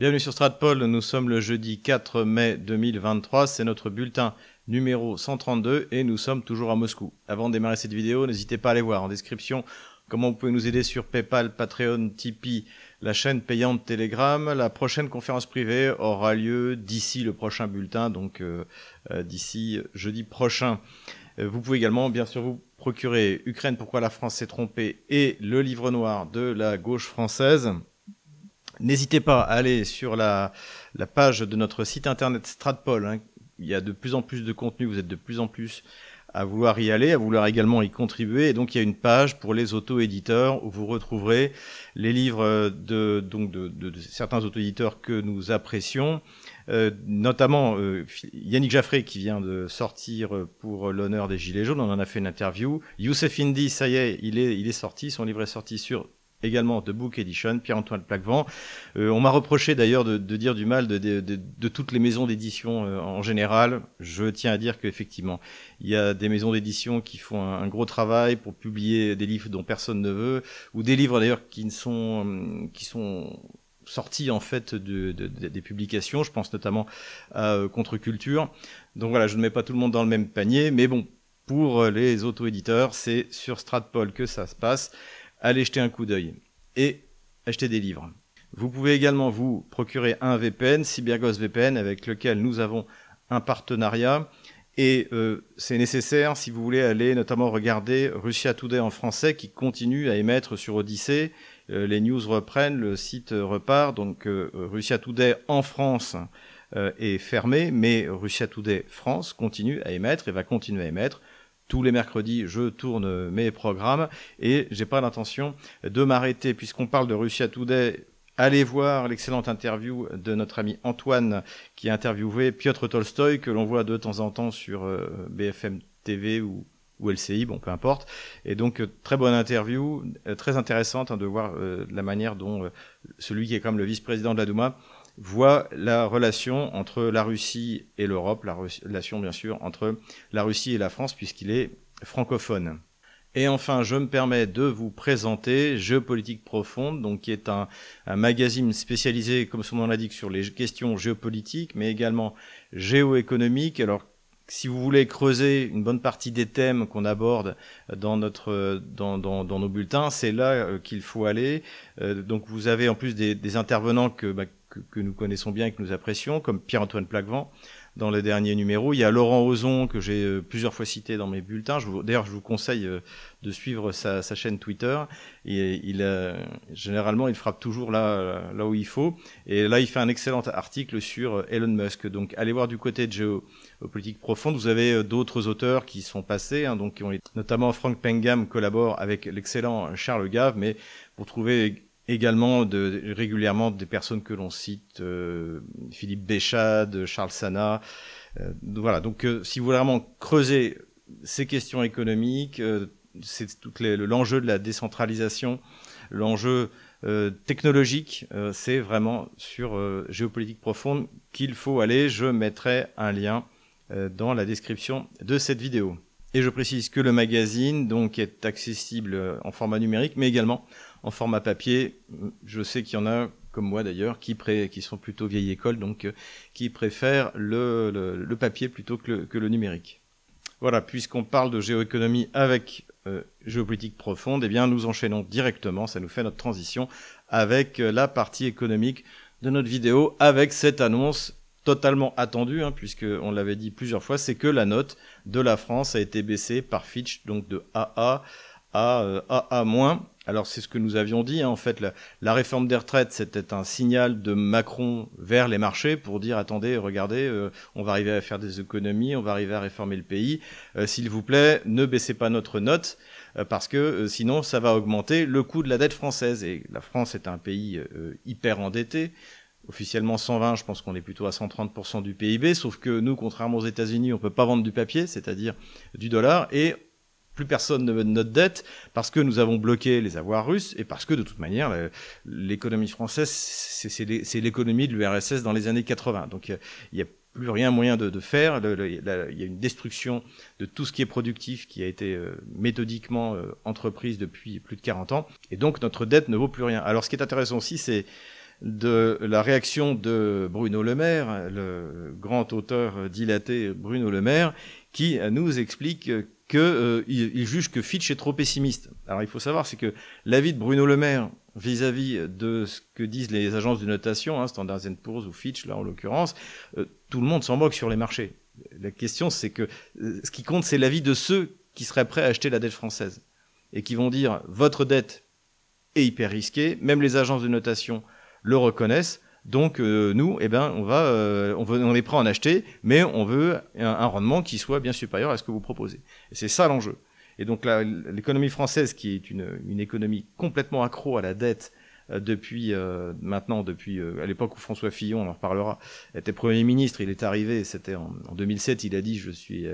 Bienvenue sur Stratpol, nous sommes le jeudi 4 mai 2023, c'est notre bulletin numéro 132 et nous sommes toujours à Moscou. Avant de démarrer cette vidéo, n'hésitez pas à aller voir en description comment vous pouvez nous aider sur PayPal, Patreon, Tipeee, la chaîne payante Telegram. La prochaine conférence privée aura lieu d'ici le prochain bulletin, donc euh, euh, d'ici jeudi prochain. Euh, vous pouvez également bien sûr vous procurer Ukraine, pourquoi la France s'est trompée et le livre noir de la gauche française. N'hésitez pas à aller sur la, page de notre site internet Stratpol. Hein. Il y a de plus en plus de contenu, vous êtes de plus en plus à vouloir y aller, à vouloir également y contribuer. Et donc il y a une page pour les auto-éditeurs où vous retrouverez les livres de, donc de, certains auto-éditeurs que nous apprécions, euh, notamment euh, Yannick Jaffré qui vient de sortir pour l'honneur des Gilets jaunes, on en a fait une interview. Youssef Indy, ça y est, il est sorti, son livre est sorti sur également de Book Edition, Pierre-Antoine Plaquevent. Euh, on m'a reproché d'ailleurs de, dire du mal de, toutes les maisons d'édition euh, en général. Je tiens à dire qu'effectivement, il y a des maisons d'édition qui font un, gros travail pour publier des livres dont personne ne veut, ou des livres d'ailleurs qui ne sont euh, qui sont sortis en fait des publications. Je pense notamment à Contre-Culture. Donc voilà, je ne mets pas tout le monde dans le même panier, mais bon, pour les auto-éditeurs, c'est sur Stratpol que ça se passe allez jeter un coup d'œil et acheter des livres. Vous pouvez également vous procurer un VPN, CyberGhost VPN, avec lequel nous avons un partenariat. Et euh, c'est nécessaire si vous voulez aller notamment regarder Russia Today en français qui continue à émettre sur Odyssée. Euh, les news reprennent, le site repart. Donc euh, Russia Today en France est fermé, mais Russia Today France continue à émettre et va continuer à émettre tous les mercredis, je tourne mes programmes et j'ai pas l'intention de m'arrêter puisqu'on parle de Russia Today. Allez voir l'excellente interview de notre ami Antoine qui a interviewé Piotr Tolstoy que l'on voit de temps en temps sur euh, BFM TV ou, LCI, bon peu importe. Et donc euh, très bonne interview, euh, très intéressante hein, de voir la manière dont celui qui est comme le vice-président de la Douma voit la relation entre la Russie et l'Europe, la relation bien sûr entre la Russie et la France puisqu'il est francophone. Et enfin, je me permets de vous présenter Géopolitique Profonde, donc qui est un, magazine spécialisé, comme son nom l'indique, sur les questions géopolitiques, mais également géoéconomiques. Alors, si vous voulez creuser une bonne partie des thèmes qu'on aborde dans notre dans, dans, nos bulletins, c'est là euh, qu'il faut aller. Euh, donc, vous avez en plus des, intervenants que bah, que, nous connaissons bien et que nous apprécions, comme Pierre-Antoine Plaquevent dans le dernier numéro. Il y a Laurent Ozon, que j'ai euh, plusieurs fois cité dans mes bulletins. D'ailleurs, je vous conseille euh, de suivre sa, chaîne Twitter. Et il, généralement, il frappe toujours là, là où il faut. Et là, il fait un excellent article sur euh, Elon Musk. Donc, allez voir du côté de géopolitique profonde. Vous avez d'autres auteurs qui sont passés, hein, donc qui ont notamment Frank Pengam collabore avec l'excellent Charles Gave, mais pour trouver également régulièrement des personnes que l'on cite, euh, Philippe Béchade, Charles Sana. Euh, voilà, donc euh, si vous voulez vraiment creuser ces questions économiques, c'est tout l'enjeu de la décentralisation, l'enjeu technologique, c'est vraiment sur géopolitique profonde qu'il faut aller. Je mettrai un lien dans la description de cette vidéo. Et je précise que le magazine donc est accessible en format numérique, mais également en format papier. Je sais qu'il y en a, comme moi d'ailleurs, qui, qui sont plutôt vieille école, donc euh, qui préfèrent le, papier plutôt que le, numérique. Voilà, puisqu'on parle de géoéconomie avec euh, géopolitique profonde, eh bien nous enchaînons directement, ça nous fait notre transition avec euh, la partie économique de notre vidéo, avec cette annonce totalement attendue, hein, puisque on l'avait dit plusieurs fois, c'est que la note de la France a été baissée par Fitch, donc de AA à AA-. Alors c'est ce que nous avions dit, hein. en fait, la, réforme des retraites, c'était un signal de Macron vers les marchés pour dire, attendez, regardez, euh, on va arriver à faire des économies, on va arriver à réformer le pays, euh, s'il vous plaît, ne baissez pas notre note, euh, parce que sinon ça va augmenter le coût de la dette française. Et la France est un pays hyper endetté, officiellement 120, je pense qu'on est plutôt à 130% du PIB, sauf que nous, contrairement aux États-Unis, on peut pas vendre du papier, c'est-à-dire du dollar, et plus personne ne veut de notre dette parce que nous avons bloqué les avoirs russes et parce que de toute manière l'économie française c'est l'économie de l'URSS dans les années 80. Donc il n'y a plus rien moyen de, faire. il y a une destruction de tout ce qui est productif qui a été euh, méthodiquement euh, entreprise depuis plus de 40 ans. Et donc notre dette ne vaut plus rien. Alors ce qui est intéressant aussi, c'est de la réaction de Bruno Le Maire, le grand auteur dilaté Bruno Le Maire, qui nous explique qu'il euh, il juge que Fitch est trop pessimiste. Alors il faut savoir, c'est que l'avis de Bruno Le Maire vis-à-vis de ce que disent les agences de notation, hein, Standard Poor's ou Fitch là en l'occurrence, euh, tout le monde s'en moque sur les marchés. La question c'est que euh, ce qui compte c'est l'avis de ceux qui seraient prêts à acheter la dette française et qui vont dire votre dette est hyper risquée, même les agences de notation le reconnaissent. Donc euh, nous, eh ben, on va, euh, on, veut, on est prêt à en acheter, mais on veut un, rendement qui soit bien supérieur à ce que vous proposez. Et c'est ça l'enjeu. Et donc l'économie française, qui est une, une, économie complètement accro à la dette euh, depuis maintenant, depuis à l'époque où François Fillon, on en reparlera, était Premier ministre, il est arrivé, c'était en, en, 2007, il a dit je suis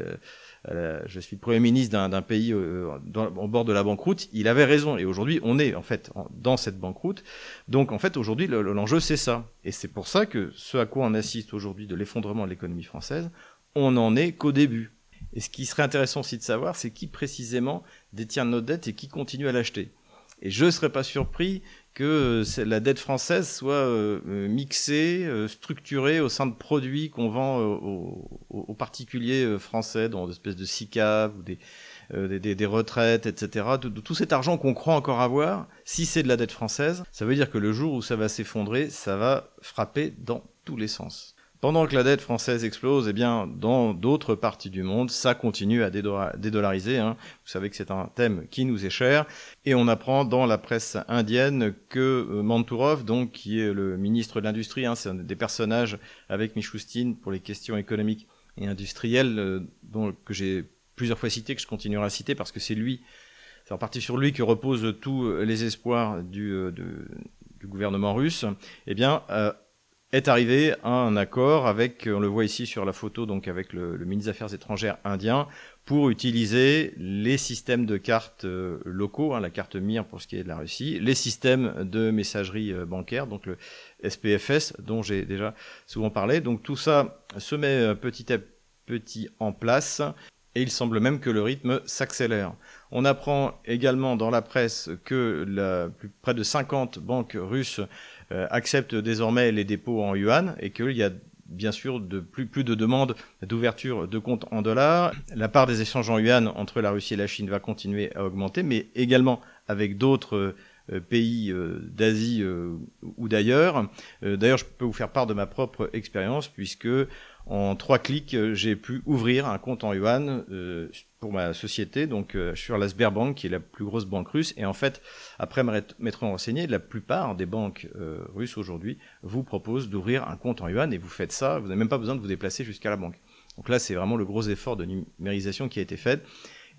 euh, je suis le Premier ministre d'un pays euh, au bord de la banqueroute, il avait raison. Et aujourd'hui, on est en fait dans cette banqueroute. Donc en fait, aujourd'hui, l'enjeu, c'est ça. Et c'est pour ça que ce à quoi on assiste aujourd'hui de l'effondrement de l'économie française, on n'en est qu'au début. Et ce qui serait intéressant aussi de savoir, c'est qui précisément détient nos dettes et qui continue à l'acheter. Et je ne serais pas surpris que euh, la dette française soit euh, euh, mixée, structurée au sein de produits qu'on vend aux, particuliers français dans des espèces de SICAV ou des, des, retraites, etc. Tout, tout cet argent qu'on croit encore avoir, si c'est de la dette française, ça veut dire que le jour où ça va s'effondrer, ça va frapper dans tous les sens. Pendant que la dette française explose, eh bien, dans d'autres parties du monde, ça continue à dédollariser. Hein. Vous savez que c'est un thème qui nous est cher. Et on apprend dans la presse indienne que euh, Mantourov, donc, qui est le ministre de l'Industrie, hein, c'est un des personnages avec Michoustine pour les questions économiques et industrielles, euh, que j'ai plusieurs fois cité, que je continuerai à citer parce que c'est lui, c'est en partie sur lui que reposent tous les espoirs du, euh, du gouvernement russe. Eh bien, est arrivé à un accord avec, on le voit ici sur la photo, donc avec le, ministre des Affaires étrangères indien, pour utiliser les systèmes de cartes euh, locaux, hein, la carte MIR pour ce qui est de la Russie, les systèmes de messagerie euh, bancaire, donc le SPFS dont j'ai déjà souvent parlé. Donc tout ça se met euh, petit à petit en place et il semble même que le rythme s'accélère. On apprend également dans la presse que près de 50 banques russes euh, accepte désormais les dépôts en yuan et qu'il y a bien sûr de plus, plus de demandes d'ouverture de comptes en dollars. La part des échanges en yuan entre la Russie et la Chine va continuer à augmenter, mais également avec d'autres euh, pays euh, d'Asie ou d'ailleurs. D'ailleurs, je peux vous faire part de ma propre expérience puisque en trois clics, j'ai pu ouvrir un compte en yuan pour ma société, donc euh, sur la Sberbank, qui est la plus grosse banque russe. Et en fait, après m'être renseigné, la plupart des banques euh, russes aujourd'hui vous proposent d'ouvrir un compte en yuan et vous faites ça, vous n'avez même pas besoin de vous déplacer jusqu'à la banque. Donc là, c'est vraiment le gros effort de numérisation qui a été fait.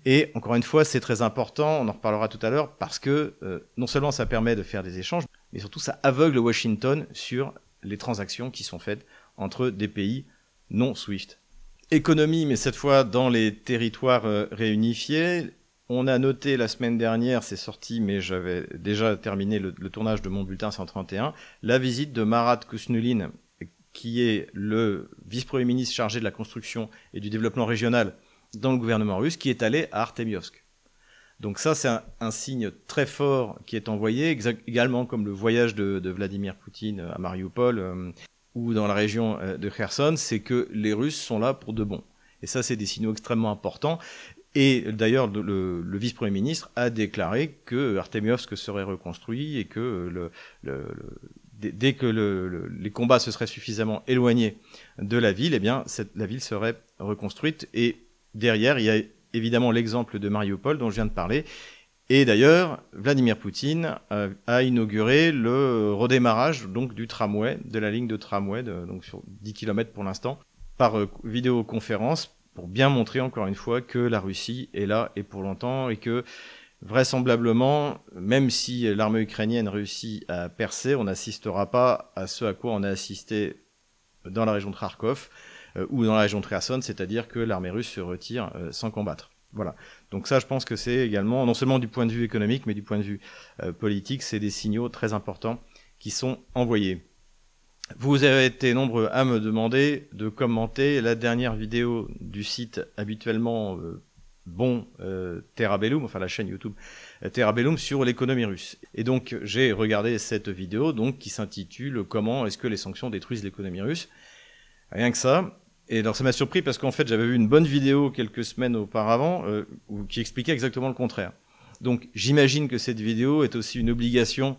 Et encore une fois, c'est très important, on en reparlera tout à l'heure, parce que euh, non seulement ça permet de faire des échanges, mais surtout ça aveugle Washington sur les transactions qui sont faites entre des pays non SWIFT économie, mais cette fois dans les territoires euh, réunifiés. On a noté la semaine dernière, c'est sorti, mais j'avais déjà terminé le, tournage de mon bulletin 131, la visite de Marat Kusnulin, qui est le vice-premier ministre chargé de la construction et du développement régional dans le gouvernement russe, qui est allé à Artemiosk. Donc ça, c'est un, signe très fort qui est envoyé, également comme le voyage de, de Vladimir Poutine à Mariupol, euh, ou dans la région euh, de Kherson, c'est que les Russes sont là pour de bon. Et ça, c'est des signaux extrêmement importants. Et d'ailleurs, le, vice-premier ministre a déclaré que Artemiovsk serait reconstruit et que dès que les combats se seraient suffisamment éloignés de la ville, eh bien, la ville serait reconstruite. Et derrière, il y a évidemment l'exemple de Mariupol dont je viens de parler, et d'ailleurs, Vladimir Poutine a inauguré le redémarrage donc du tramway, de la ligne de tramway, donc sur 10 km pour l'instant, par euh, vidéoconférence, pour bien montrer encore une fois que la Russie est là et pour longtemps, et que vraisemblablement, même si l'armée ukrainienne réussit à percer, on n'assistera pas à ce à quoi on a assisté dans la région de Kharkov euh, ou dans la région de Kherson, c'est-à-dire que l'armée russe se retire euh, sans combattre. Voilà. Donc ça, je pense que c'est également, non seulement du point de vue économique, mais du point de vue euh, politique, c'est des signaux très importants qui sont envoyés. Vous avez été nombreux à me demander de commenter la dernière vidéo du site habituellement euh, bon euh, Terrabellum, enfin la chaîne YouTube euh, Terrabellum sur l'économie russe. Et donc j'ai regardé cette vidéo donc qui s'intitule Comment est-ce que les sanctions détruisent l'économie russe? Rien que ça. Et alors ça m'a surpris parce qu'en fait j'avais vu une bonne vidéo quelques semaines auparavant euh, qui expliquait exactement le contraire. Donc j'imagine que cette vidéo est aussi une obligation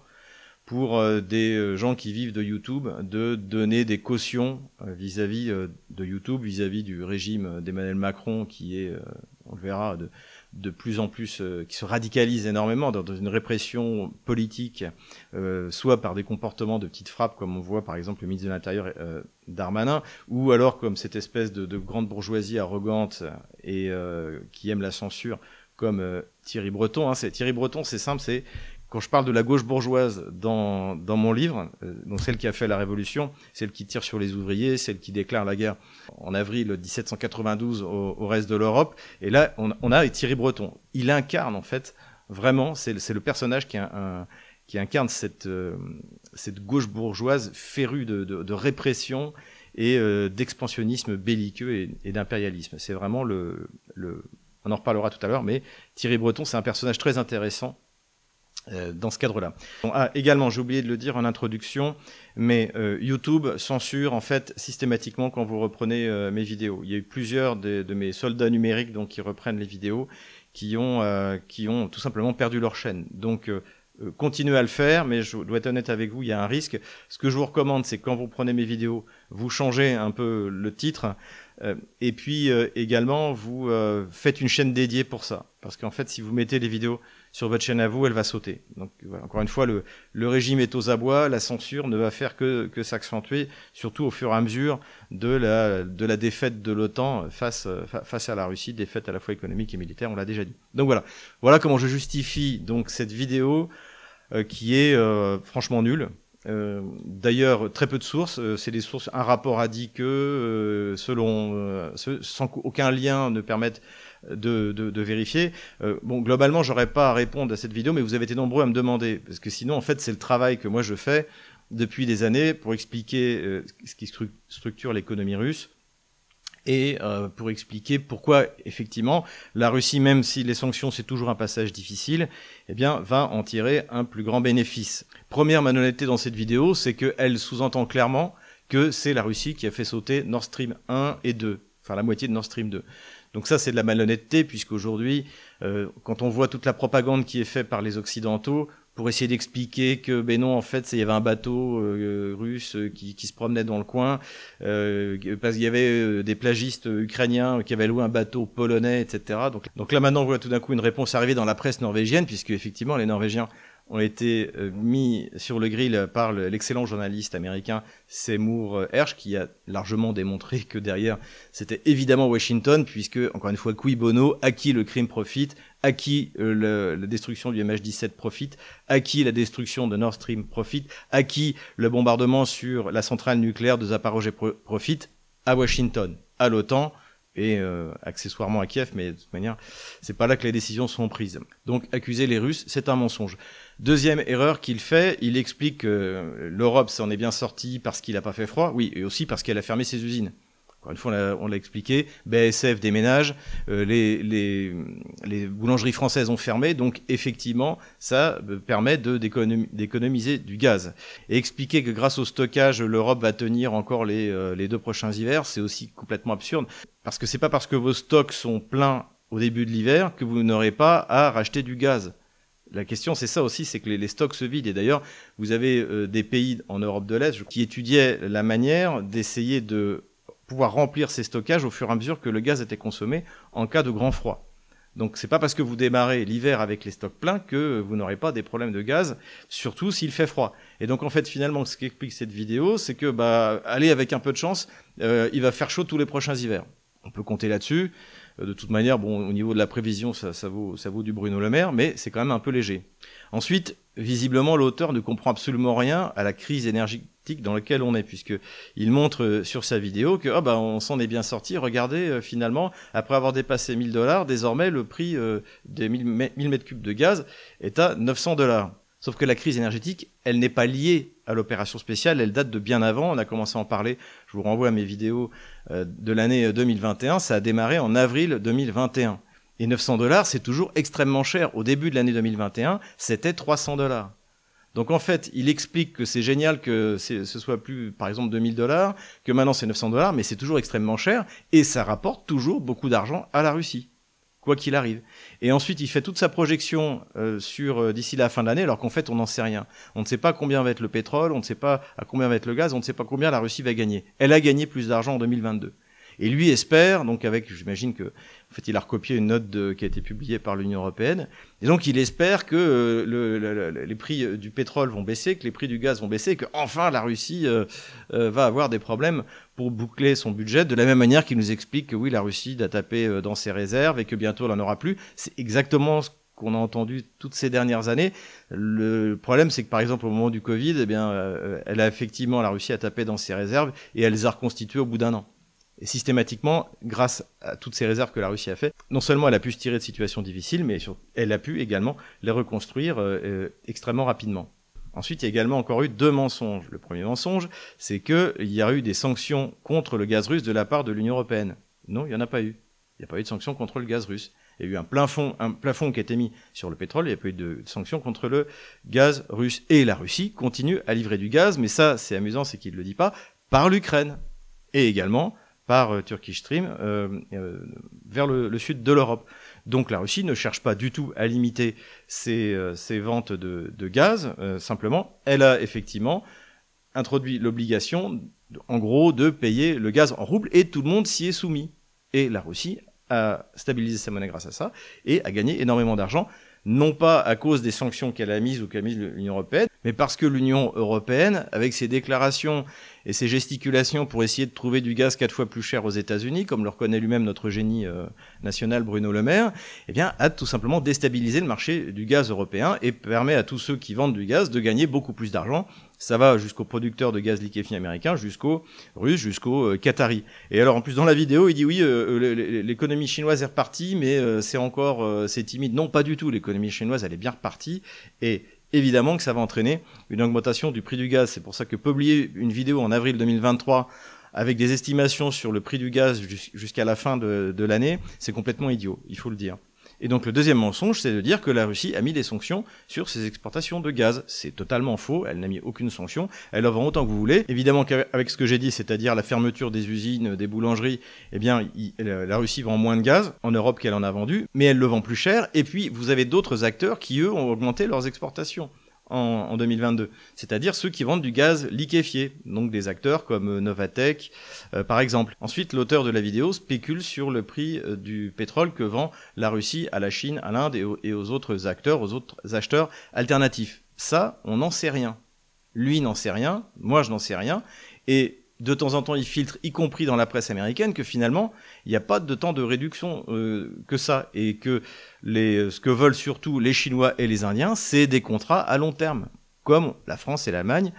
pour euh, des euh, gens qui vivent de YouTube de donner des cautions euh, vis-à-vis de YouTube, vis-à-vis du régime d'Emmanuel Macron qui est, on le verra, de, de plus en plus, qui se radicalise énormément dans, une répression politique, soit par des comportements de petites frappes, comme on voit par exemple le ministre de l'Intérieur Darmanin, ou alors comme cette espèce de, de grande bourgeoisie arrogante et qui aime la censure, comme Thierry Breton. Hein. Thierry Breton, c'est simple, c'est quand je parle de la gauche bourgeoise dans, dans mon livre, euh, donc celle qui a fait la révolution, celle qui tire sur les ouvriers, celle qui déclare la guerre en avril 1792 au, au reste de l'Europe, et là on, on, a Thierry Breton. Il incarne en fait vraiment, c'est le, personnage qui, un, qui incarne cette, euh, cette gauche bourgeoise férue de, de, de répression et euh, d'expansionnisme belliqueux et, et d'impérialisme. C'est vraiment le, le, on en reparlera tout à l'heure, mais Thierry Breton, c'est un personnage très intéressant dans ce cadre-là. également, j'ai oublié de le dire en introduction, mais euh, YouTube censure en fait systématiquement quand vous reprenez euh, mes vidéos. Il y a eu plusieurs de, de, mes soldats numériques donc qui reprennent les vidéos, qui ont qui ont tout simplement perdu leur chaîne. Donc continuez à le faire, mais je dois être honnête avec vous, il y a un risque. Ce que je vous recommande, c'est quand vous prenez mes vidéos, vous changez un peu le titre, et puis également vous faites une chaîne dédiée pour ça, parce qu'en fait, si vous mettez les vidéos sur votre chaîne à vous, elle va sauter. Donc encore une fois, le, régime est aux abois, la censure ne va faire que, s'accentuer, surtout au fur et à mesure de la, défaite de l'OTAN face, face à la Russie, défaite à la fois économique et militaire, on l'a déjà dit. Donc voilà, voilà comment je justifie donc cette vidéo euh, qui est euh, franchement nulle. Euh, D'ailleurs, très peu de sources. Euh, c'est des sources. Un rapport a dit que, euh, selon, sans aucun lien ne permette de, vérifier. Euh, bon, globalement, j'aurais pas à répondre à cette vidéo, mais vous avez été nombreux à me demander, parce que sinon, en fait, c'est le travail que moi je fais depuis des années pour expliquer euh, ce qui structure l'économie russe et euh, pour expliquer pourquoi effectivement la Russie, même si les sanctions c'est toujours un passage difficile, eh bien va en tirer un plus grand bénéfice. Première malhonnêteté dans cette vidéo, c'est qu'elle sous-entend clairement que c'est la Russie qui a fait sauter Nord Stream 1 et 2, enfin la moitié de Nord Stream 2. Donc ça, c'est de la malhonnêteté, puisqu'aujourd'hui, euh, quand on voit toute la propagande qui est faite par les Occidentaux, pour essayer d'expliquer que, ben non, en fait, il y avait un bateau euh, russe qui, qui, se promenait dans le coin, euh, parce qu'il y avait euh, des plagistes ukrainiens qui avaient loué un bateau polonais, etc. Donc, donc là, maintenant, on voit tout d'un coup une réponse arriver dans la presse norvégienne, puisque effectivement, les Norvégiens ont été euh, mis sur le grill par l'excellent journaliste américain Seymour Hersh, qui a largement démontré que derrière, c'était évidemment Washington, puisque, encore une fois, qui bono, à qui le crime profite, à qui euh, la destruction du MH17 profite, à qui la destruction de Nord Stream profite, à qui le bombardement sur la centrale nucléaire de Zaporozhye profite, à Washington, à l'OTAN, et euh, accessoirement à Kiev, mais de toute manière, c'est pas là que les décisions sont prises. Donc accuser les Russes, c'est un mensonge. Deuxième erreur qu'il fait, il explique que l'Europe s'en est bien sortie parce qu'il n'a pas fait froid, oui, et aussi parce qu'elle a fermé ses usines. Encore une fois, on l'a expliqué, BSF déménage, euh, les, boulangeries françaises ont fermé, donc effectivement, ça euh, permet d'économiser du gaz. Et expliquer que grâce au stockage, l'Europe va tenir encore les, euh, les deux prochains hivers, c'est aussi complètement absurde, parce que c'est pas parce que vos stocks sont pleins au début de l'hiver que vous n'aurez pas à racheter du gaz. La question, c'est ça aussi, c'est que les, stocks se vident. Et d'ailleurs, vous avez des pays en Europe de l'Est qui étudiaient la manière d'essayer de pouvoir remplir ces stockages au fur et à mesure que le gaz était consommé en cas de grand froid. Donc c'est pas parce que vous démarrez l'hiver avec les stocks pleins que vous n'aurez pas des problèmes de gaz, surtout s'il fait froid. Et donc en fait finalement ce qu'explique cette vidéo, c'est que bah allez avec un peu de chance, euh, il va faire chaud tous les prochains hivers. On peut compter là-dessus. Euh, de toute manière, bon, au niveau de la prévision, ça, vaut, du Bruno Le Maire, mais c'est quand même un peu léger. Ensuite, visiblement, l'auteur ne comprend absolument rien à la crise énergétique dans laquelle on est, puisque il montre euh, sur sa vidéo que oh bah, on s'en est bien sorti. Regardez, euh, finalement, après avoir dépassé 1000 dollars, désormais le prix des 1000 mètres cubes de gaz est à 900 dollars. Sauf que la crise énergétique, elle n'est pas liée à l'opération spéciale, elle date de bien avant. On a commencé à en parler. Je vous renvoie à mes vidéos euh, de l'année 2021. Ça a démarré en avril 2021. Et 900 dollars, c'est toujours extrêmement cher. Au début de l'année 2021, c'était 300 dollars. Donc en fait, il explique que c'est génial que ce soit plus, par exemple, 2000 dollars, que maintenant c'est 900 dollars, mais c'est toujours extrêmement cher et ça rapporte toujours beaucoup d'argent à la Russie quoi qu'il arrive. Et ensuite, il fait toute sa projection euh, sur euh, d'ici la fin de l'année, alors qu'en fait, on n'en sait rien. On ne sait pas combien va être le pétrole, on ne sait pas à combien va être le gaz, on ne sait pas combien la Russie va gagner. Elle a gagné plus d'argent en 2022. Et lui espère, donc avec, j'imagine que, en fait, il a recopié une note de, qui a été publiée par l'Union européenne, et donc il espère que euh, le, les prix euh, du pétrole vont baisser, que les prix du gaz vont baisser, que enfin la Russie euh, va avoir des problèmes pour boucler son budget, de la même manière qu'il nous explique que oui, la Russie a tapé dans ses réserves et que bientôt elle n'en aura plus. C'est exactement ce qu'on a entendu toutes ces dernières années. Le problème, c'est que par exemple au moment du Covid, eh bien, elle a effectivement la Russie a tapé dans ses réserves et elle les a reconstituées au bout d'un an. Systématiquement, grâce à toutes ces réserves que la Russie a fait, non seulement elle a pu se tirer de situations difficiles, mais elle a pu également les reconstruire euh, euh, extrêmement rapidement. Ensuite, il y a également encore eu deux mensonges. Le premier mensonge, c'est qu'il y a eu des sanctions contre le gaz russe de la part de l'Union européenne. Non, il n'y en a pas eu. Il n'y a pas eu de sanctions contre le gaz russe. Il y a eu un plafond, un plafond qui a été mis sur le pétrole, il n'y a pas eu de sanctions contre le gaz russe. Et la Russie continue à livrer du gaz, mais ça, c'est amusant, c'est qu'il ne le dit pas, par l'Ukraine. Et également par euh, Turkish Stream euh, euh, vers le, sud de l'Europe. Donc la Russie ne cherche pas du tout à limiter ses, ventes de, gaz, simplement, elle a effectivement introduit l'obligation, en gros, de payer le gaz en rouble, et tout le monde s'y est soumis. Et la Russie a stabilisé sa monnaie grâce à ça, et a gagné énormément d'argent non pas à cause des sanctions qu'elle a mises ou qu'a mises l'Union européenne, mais parce que l'Union européenne, avec ses déclarations et ses gesticulations pour essayer de trouver du gaz quatre fois plus cher aux États-Unis, comme le reconnaît lui-même notre génie euh, national Bruno Le Maire, eh bien, a tout simplement déstabilisé le marché du gaz européen et permet à tous ceux qui vendent du gaz de gagner beaucoup plus d'argent ça va jusqu'aux producteurs de gaz liquéfié américains, jusqu'aux russes, jusqu'aux euh, qataris. Et alors en plus dans la vidéo, il dit oui, euh, l'économie chinoise est repartie, mais c'est encore c'est timide. Non, pas du tout. L'économie chinoise elle est bien repartie et évidemment que ça va entraîner une augmentation du prix du gaz. C'est pour ça que publier une vidéo en avril 2023 avec des estimations sur le prix du gaz jusqu'à la fin de l'année, c'est complètement idiot, il faut le dire. Et donc le deuxième mensonge, c'est de dire que la Russie a mis des sanctions sur ses exportations de gaz. C'est totalement faux, elle n'a mis aucune sanction, elle en vend autant que vous voulez. Évidemment qu'avec ce que j'ai dit, c'est-à-dire la fermeture des usines, des boulangeries, eh bien la Russie vend moins de gaz en Europe qu'elle en a vendu, mais elle le vend plus cher. Et puis vous avez d'autres acteurs qui, eux, ont augmenté leurs exportations en, 2022, c'est-à-dire ceux qui vendent du gaz liquéfié, donc des acteurs comme euh, Novatec euh, par exemple. Ensuite, l'auteur de la vidéo spécule sur le prix euh, du pétrole que vend la Russie à la Chine, à l'Inde et, aux autres acteurs, aux autres acheteurs alternatifs. Ça, on n'en sait rien. Lui n'en sait rien, moi je n'en sais rien, et de temps en temps, il filtre, y compris dans la presse américaine, que finalement, il n'y a pas de temps de réduction euh, que ça, et que les, ce que veulent surtout les Chinois et les Indiens, c'est des contrats à long terme, comme la France et l'Allemagne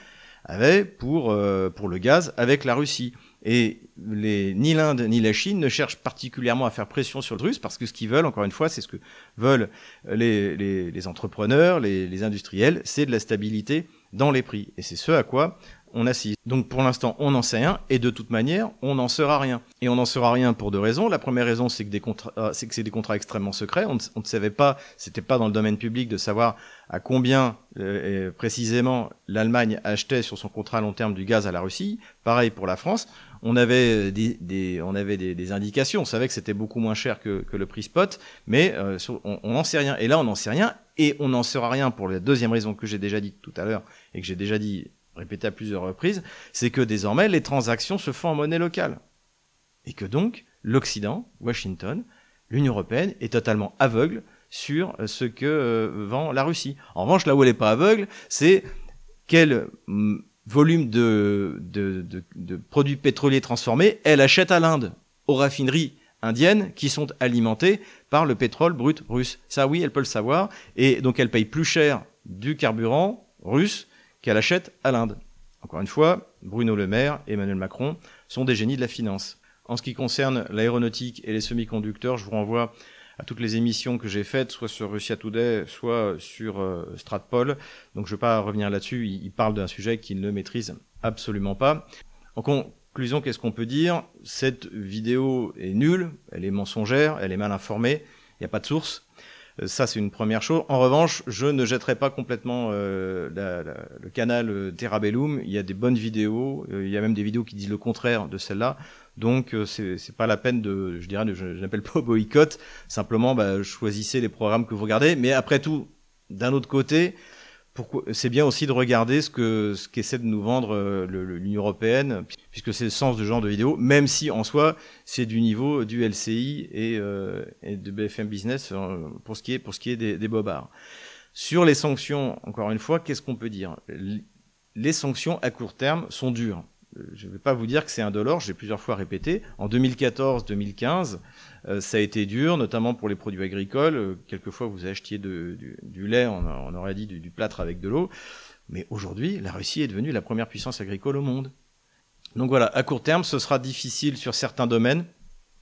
avaient pour, euh, pour le gaz avec la Russie. Et ni l'Inde ni la Chine ne cherchent particulièrement à faire pression sur le russe parce que ce qu'ils veulent, encore une fois, c'est ce que veulent les, les, les entrepreneurs, les industriels, c'est de la stabilité dans les prix. Et c'est ce à quoi on assiste. Donc pour l'instant, on n'en sait rien, et de toute manière, on n'en saura rien. Et on n'en saura rien pour deux raisons. La première raison, c'est que euh, c'est des contrats extrêmement secrets. On ne, savait pas, c'était pas dans le domaine public de savoir à combien euh, précisément l'Allemagne achetait sur son contrat à long terme du gaz à la Russie. Pareil pour la France. On avait des, on avait des, indications. On savait que c'était beaucoup moins cher que, le prix spot, mais euh, on n'en sait rien. Et là, on n'en sait rien, et on n'en saura rien pour la deuxième raison que j'ai déjà dit tout à l'heure et que j'ai déjà dit répété à plusieurs reprises, c'est que désormais les transactions se font en monnaie locale. Et que donc l'Occident, Washington, l'Union européenne est totalement aveugle sur euh, ce que euh, vend la Russie. En revanche, là où elle n'est pas aveugle, c'est quel mm, volume de, de, produits pétroliers transformés elle achète à l'Inde, aux raffineries indiennes qui sont alimentées par le pétrole brut russe. Ça oui, elle peut le savoir, et donc elle paye plus cher du carburant russe qu'elle achète à l'Inde. Encore une fois, Bruno Le Maire et Emmanuel Macron sont des génies de la finance. En ce qui concerne l'aéronautique et les semi-conducteurs, je vous renvoie à toutes les émissions que j'ai faites, soit sur Russia Today, soit sur euh, Stratpol. Donc je ne vais pas revenir là-dessus, il, parle d'un sujet qu'il ne maîtrise absolument pas. En conclusion, qu'est-ce qu'on peut dire? Cette vidéo est nulle, elle est mensongère, elle est mal informée, Il n'y a pas de source. Euh, ça, c'est une première chose. En revanche, je ne jetterai pas complètement euh, le canal euh, Terrabellum. Il y a des bonnes vidéos. il y a même des vidéos qui disent le contraire de celle-là. Donc, c'est pas la peine de, je dirais, je, n'appelle pas boycott. Simplement, bah, choisissez les programmes que vous regardez. Mais après tout, d'un autre côté, c'est bien aussi de regarder ce que ce qu'essaie de nous vendre euh, l'Union européenne, puisque c'est le sens de genre de vidéo, même si en soi c'est du niveau du LCI et, euh, et, de BFM Business euh, pour ce qui est des bobards. Sur les sanctions, encore une fois, qu'est-ce qu'on peut dire? Les sanctions à court terme sont dures. Euh, je ne vais pas vous dire que c'est indolore, j'ai plusieurs fois répété. En 2014-2015, euh, ça a été dur, notamment pour les produits agricoles. Euh, quelquefois, vous achetiez du, lait, on, aurait dit du, plâtre avec de l'eau. Mais aujourd'hui, la Russie est devenue la première puissance agricole au monde. Donc voilà, à court terme, ce sera difficile sur certains domaines.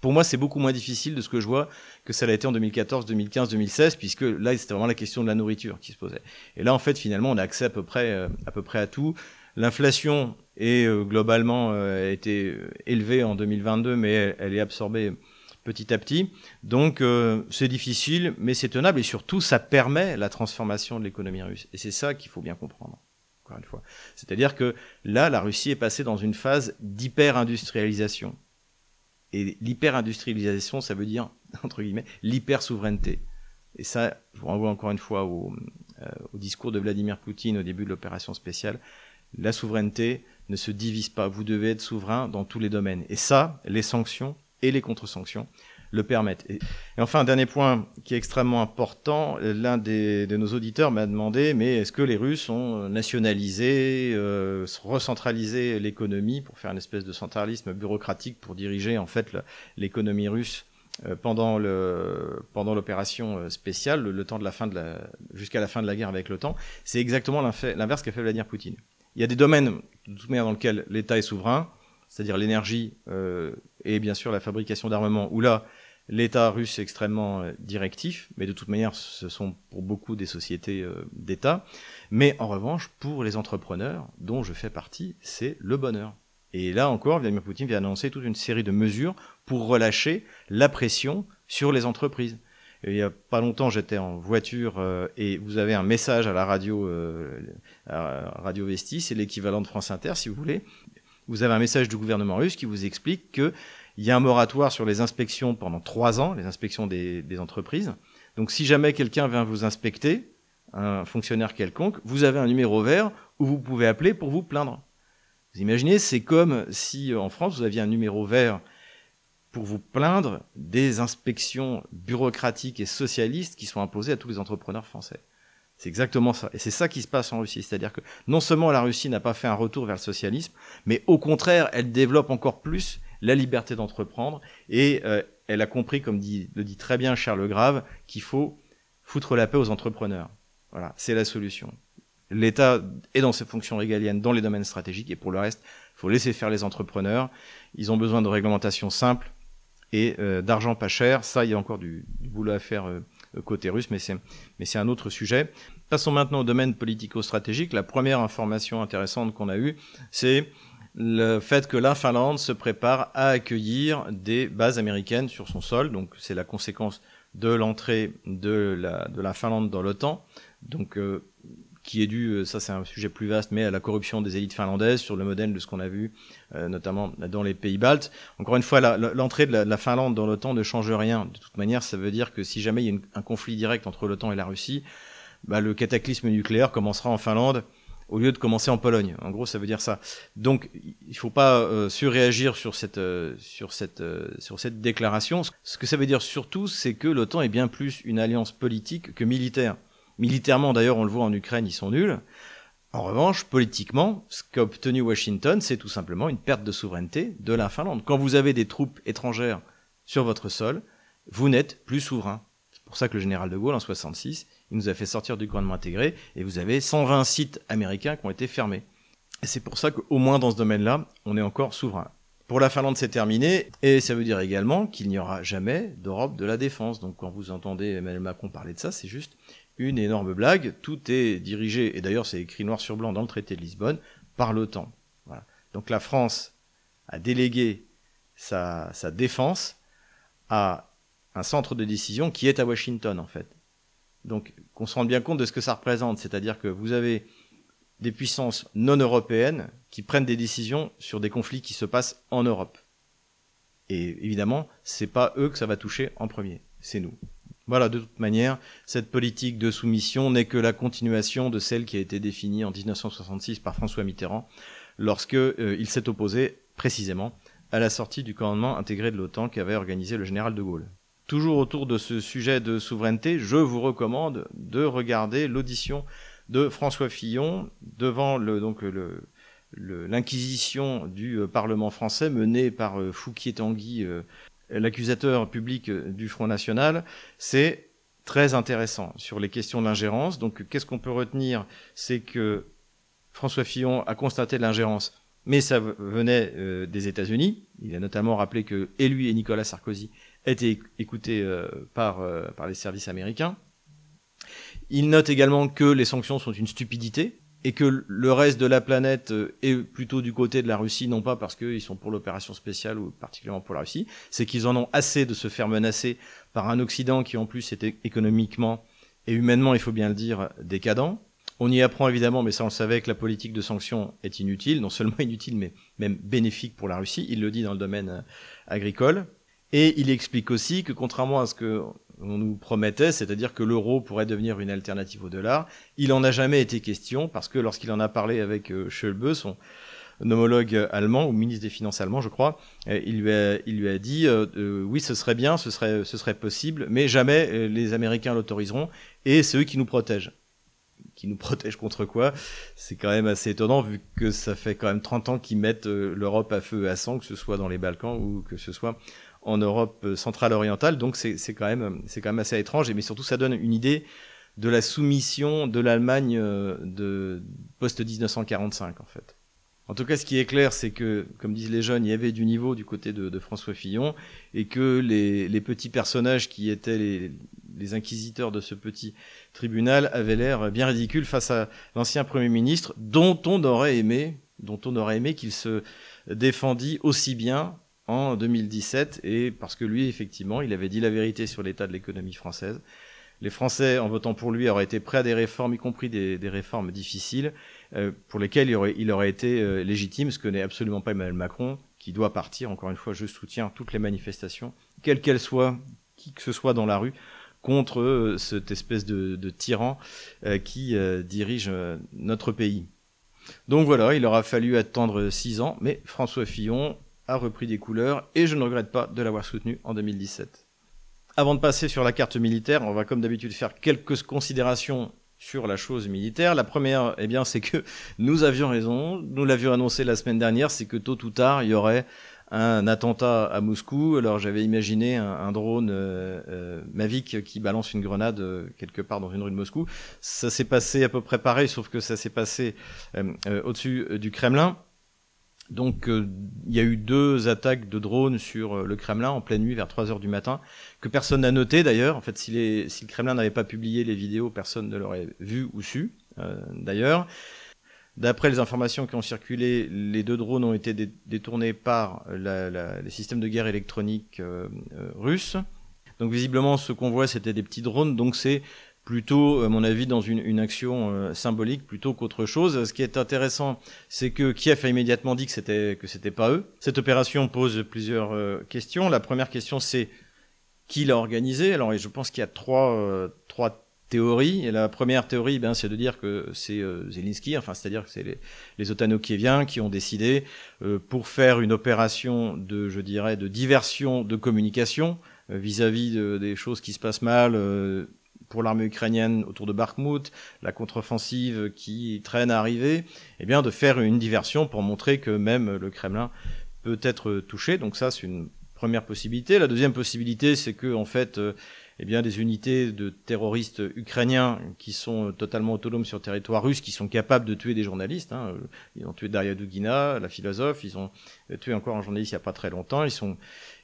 Pour moi, c'est beaucoup moins difficile de ce que je vois que ça l'a été en 2014, 2015, 2016, puisque là, c'était vraiment la question de la nourriture qui se posait. Et là, en fait, finalement, on a accès à peu près, à peu près à tout. L'inflation est euh, globalement euh, a été élevée en 2022, mais elle, est absorbée petit à petit. Donc euh, c'est difficile, mais c'est tenable et surtout ça permet la transformation de l'économie russe. Et c'est ça qu'il faut bien comprendre. Encore une fois, c'est-à-dire que là, la Russie est passée dans une phase d'hyper-industrialisation. Et l'hyper-industrialisation, ça veut dire entre guillemets l'hyper-souveraineté. Et ça, je vous renvoie encore une fois au discours de Vladimir Poutine au début de l'opération spéciale la souveraineté ne se divise pas. Vous devez être souverain dans tous les domaines. Et ça, les sanctions et les contre-sanctions le permettent. Et, enfin, un dernier point qui est extrêmement important, l'un de nos auditeurs m'a demandé, mais est-ce que les Russes ont nationalisé, euh, recentralisé l'économie pour faire une espèce de centralisme bureaucratique pour diriger en fait l'économie russe euh, pendant le pendant l'opération euh, spéciale, le, temps de la fin de la jusqu'à la fin de la guerre avec l'OTAN, c'est exactement l'inverse qu'a fait Vladimir Poutine. Il y a des domaines, de toute manière, dans lesquels l'État est souverain, c'est-à-dire l'énergie euh, et bien sûr la fabrication d'armement, où là, l'État russe est extrêmement euh, directif, mais de toute manière, ce sont pour beaucoup des sociétés euh, d'État. Mais en revanche, pour les entrepreneurs, dont je fais partie, c'est le bonheur. Et là encore, Vladimir Poutine vient annoncer toute une série de mesures pour relâcher la pression sur les entreprises il y a pas longtemps, j'étais en voiture euh, et vous avez un message à la radio, euh, Radio Vesti, c'est l'équivalent de France Inter, si vous voulez. Vous avez un message du gouvernement russe qui vous explique qu'il y a un moratoire sur les inspections pendant trois ans, les inspections des, des entreprises. Donc, si jamais quelqu'un vient vous inspecter, un fonctionnaire quelconque, vous avez un numéro vert où vous pouvez appeler pour vous plaindre. Vous imaginez, c'est comme si en France vous aviez un numéro vert pour vous plaindre des inspections bureaucratiques et socialistes qui sont imposées à tous les entrepreneurs français. C'est exactement ça. Et c'est ça qui se passe en Russie. C'est-à-dire que non seulement la Russie n'a pas fait un retour vers le socialisme, mais au contraire, elle développe encore plus la liberté d'entreprendre. Et euh, elle a compris, comme le dit très bien Charles Grave, qu'il faut foutre la paix aux entrepreneurs. Voilà, c'est la solution. L'État est dans ses fonctions régaliennes dans les domaines stratégiques et pour le reste, il faut laisser faire les entrepreneurs. Ils ont besoin de réglementations simples, et euh, d'argent pas cher. Ça, il y a encore du, boulot à faire euh, côté russe, mais c'est, un autre sujet. Passons maintenant au domaine politico-stratégique. La première information intéressante qu'on a eue, c'est le fait que la Finlande se prépare à accueillir des bases américaines sur son sol. Donc, c'est la conséquence de l'entrée de la, de la Finlande dans l'OTAN. Donc, euh, qui est dû, euh, ça c'est un sujet plus vaste, mais à la corruption des élites finlandaises sur le modèle de ce qu'on a vu, euh, notamment dans les pays baltes. Encore une fois, l'entrée de, la, Finlande dans l'OTAN ne change rien. De toute manière, ça veut dire que si jamais il y a un conflit direct entre l'OTAN et la Russie, bah, le cataclysme nucléaire commencera en Finlande au lieu de commencer en Pologne. En gros, ça veut dire ça. Donc, il faut pas euh, surréagir sur cette sur cette sur cette déclaration. Ce que ça veut dire surtout, c'est que l'OTAN est bien plus une alliance politique que militaire. Militairement, d'ailleurs, on le voit en Ukraine, ils sont nuls. En revanche, politiquement, ce qu'a obtenu Washington, c'est tout simplement une perte de souveraineté de la Finlande. Quand vous avez des troupes étrangères sur votre sol, vous n'êtes plus souverain. C'est pour ça que le général de Gaulle, en 66, il nous a fait sortir du gouvernement intégré, et vous avez 120 sites américains qui ont été fermés. Et c'est pour ça qu'au moins dans ce domaine-là, on est encore souverain. Pour la Finlande, c'est terminé, et ça veut dire également qu'il n'y aura jamais d'Europe de la défense. Donc quand vous entendez Emmanuel Macron parler de ça, c'est juste une énorme blague. Tout est dirigé, et d'ailleurs c'est écrit noir sur blanc dans le traité de Lisbonne, par l'OTAN. Donc la France a délégué sa, sa défense à un centre de décision qui est à Washington en fait. Donc qu'on se rende bien compte de ce que ça représente, c'est-à-dire que vous avez des puissances non européennes qui prennent des décisions sur des conflits qui se passent en Europe. Et évidemment, c'est pas eux que ça va toucher en premier, c'est nous. Voilà, de toute manière, cette politique de soumission n'est que la continuation de celle qui a été définie en 1966 par François Mitterrand, lorsque euh, il s'est opposé précisément à la sortie du commandement intégré de l'OTAN qu'avait organisé le général de Gaulle. Toujours autour de ce sujet de souveraineté, je vous recommande de regarder l'audition de François Fillon devant l'inquisition du euh, Parlement français menée par euh, Fouquier Tanguy, euh, l'accusateur public du Front National, c'est très intéressant sur les questions d'ingérence. Donc qu'est-ce qu'on peut retenir? C'est que François Fillon a constaté l'ingérence, mais ça venait des États-Unis. Il a notamment rappelé que et lui et Nicolas Sarkozy étaient écoutés par, par les services américains. Il note également que les sanctions sont une stupidité, et que le reste de la planète euh, est plutôt du côté de la Russie, non pas parce qu'ils sont pour l'opération spéciale ou particulièrement pour la Russie, c'est qu'ils en ont assez de se faire menacer par un Occident qui en plus est économiquement et humainement, il faut bien le dire, décadent. On y apprend évidemment, mais ça on le savait, que la politique de sanctions est inutile, non seulement inutile, mais même bénéfique pour la Russie. Il le dit dans le domaine euh, agricole. Et il explique aussi que contrairement à ce que on nous promettait, c'est-à-dire que l'euro pourrait devenir une alternative au dollar. Il en a jamais été question parce que lorsqu'il en a parlé avec euh, Schölbe, son homologue allemand ou ministre des Finances allemand, je crois, euh, il lui a, il lui a dit euh, oui, ce serait bien, ce serait, ce serait possible, mais jamais les Américains l'autoriseront et c'est eux qui nous protègent. Qui nous protègent contre quoi? C'est quand même assez étonnant vu que ça fait quand même 30 ans qu'ils mettent l'Europe à feu et à sang, que ce soit dans les Balkans ou que ce soit en Europe centrale orientale. Donc c'est quand même quand même assez étrange, mais surtout ça donne une idée de la soumission de l'Allemagne euh, de post 1945 en fait. En tout cas, ce qui est clair, c'est que, comme disent les jeunes, il y avait du niveau du côté de, François Fillon, et que les, petits personnages qui étaient les, inquisiteurs de ce petit tribunal avaient l'air bien ridicules face à l'ancien Premier ministre, dont on aurait aimé, aimé qu'il se défendit aussi bien en 2017 et parce que lui, effectivement, il avait dit la vérité sur l'état de l'économie française. Les Français, en votant pour lui, auraient été prêts à des réformes, y compris des, réformes difficiles, euh, pour lesquelles il aurait, été euh, légitime, ce que n'est absolument pas Emmanuel Macron, qui doit partir. Encore une fois, je soutiens toutes les manifestations, quelles qu'elles soient, qui que ce soit dans la rue, contre euh, cette espèce de tyran qui dirige notre pays. Donc voilà, il aura fallu attendre six ans, mais François Fillon a repris des couleurs et je ne regrette pas de l'avoir soutenu en 2017. Avant de passer sur la carte militaire, on va comme d'habitude faire quelques considérations sur la chose militaire. La première, eh bien, c'est que nous avions raison. Nous l'avions annoncé la semaine dernière, c'est que tôt ou tard, il y aurait un attentat à Moscou. Alors j'avais imaginé un, drone euh, euh, Mavic qui balance une grenade euh, quelque part dans une rue de Moscou. Ça s'est passé à peu près pareil, sauf que ça s'est passé au-dessus du Kremlin. Donc euh, il y a eu deux attaques de drones sur euh, le Kremlin en pleine nuit vers 3 heures du matin, que personne n'a noté d'ailleurs. En fait, si, le Kremlin n'avait pas publié les vidéos, personne ne l'aurait vu ou su euh, d'ailleurs. D'après les informations qui ont circulé, les deux drones ont été détournés par les systèmes de guerre électronique russes. Donc visiblement, ce qu'on voit, c'était des petits drones. Donc c'est plutôt, à mon avis, dans une, action euh, symbolique plutôt qu'autre chose. Ce qui est intéressant, c'est que Kiev a immédiatement dit que c'était que c'était pas eux. Cette opération pose plusieurs euh, questions. La première question, c'est qui l'a organisé? Alors, je pense qu'il y a trois euh, trois théories. Et la première théorie, ben, c'est de dire que c'est Zelensky, enfin, c'est-à-dire que c'est les, les otano-kieviens qui ont décidé pour faire une opération de, je dirais, de diversion de communication vis-à-vis de, des choses qui se passent mal pour l'armée ukrainienne autour de Bakhmut, la contre-offensive qui traîne à arriver, eh bien de faire une diversion pour montrer que même le Kremlin peut être touché. Donc ça, c'est une première possibilité. La deuxième possibilité, c'est que en fait, euh, eh bien, des unités de terroristes ukrainiens qui sont totalement autonomes sur le territoire russe, qui sont capables de tuer des journalistes. Hein. Ils ont tué Daria Dugina, la philosophe. Ils ont tué encore un journaliste il n'y a pas très longtemps. Ils sont,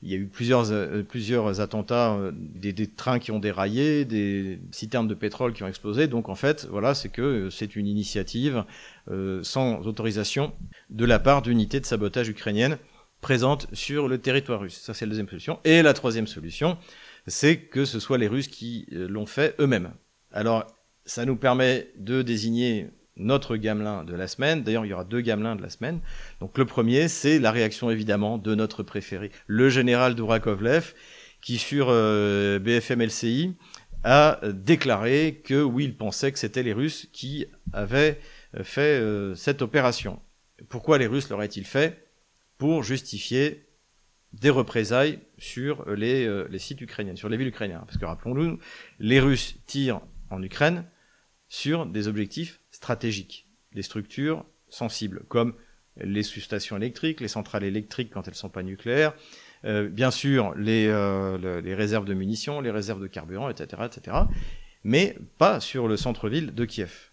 il y a eu plusieurs, euh, plusieurs attentats, euh, des, des, trains qui ont déraillé, des citernes de pétrole qui ont explosé. Donc en fait, voilà, c'est que euh, c'est une initiative euh, sans autorisation de la part d'unités de sabotage ukrainiennes présentes sur le territoire russe. Ça, c'est la deuxième solution. Et la troisième solution, c'est que ce soit les Russes qui euh, l'ont fait eux-mêmes. Alors, ça nous permet de désigner notre gamelin de la semaine. D'ailleurs, il y aura deux gamelins de la semaine. Donc, le premier, c'est la réaction évidemment de notre préféré, le général Dourakovlev, qui sur euh, BFM LCI a déclaré que oui, il pensait que c'était les Russes qui avaient euh, fait cette opération. Pourquoi les Russes l'auraient-ils fait? Pour justifier des représailles sur les, euh, les, sites ukrainiens, sur les villes ukrainiennes. Parce que rappelons-nous, les Russes tirent en Ukraine sur des objectifs stratégiques, des structures sensibles, comme les sous-stations électriques, les centrales électriques quand elles ne sont pas nucléaires, euh, bien sûr les, euh, les, réserves de munitions, les réserves de carburant, etc., etc., mais pas sur le centre-ville de Kiev.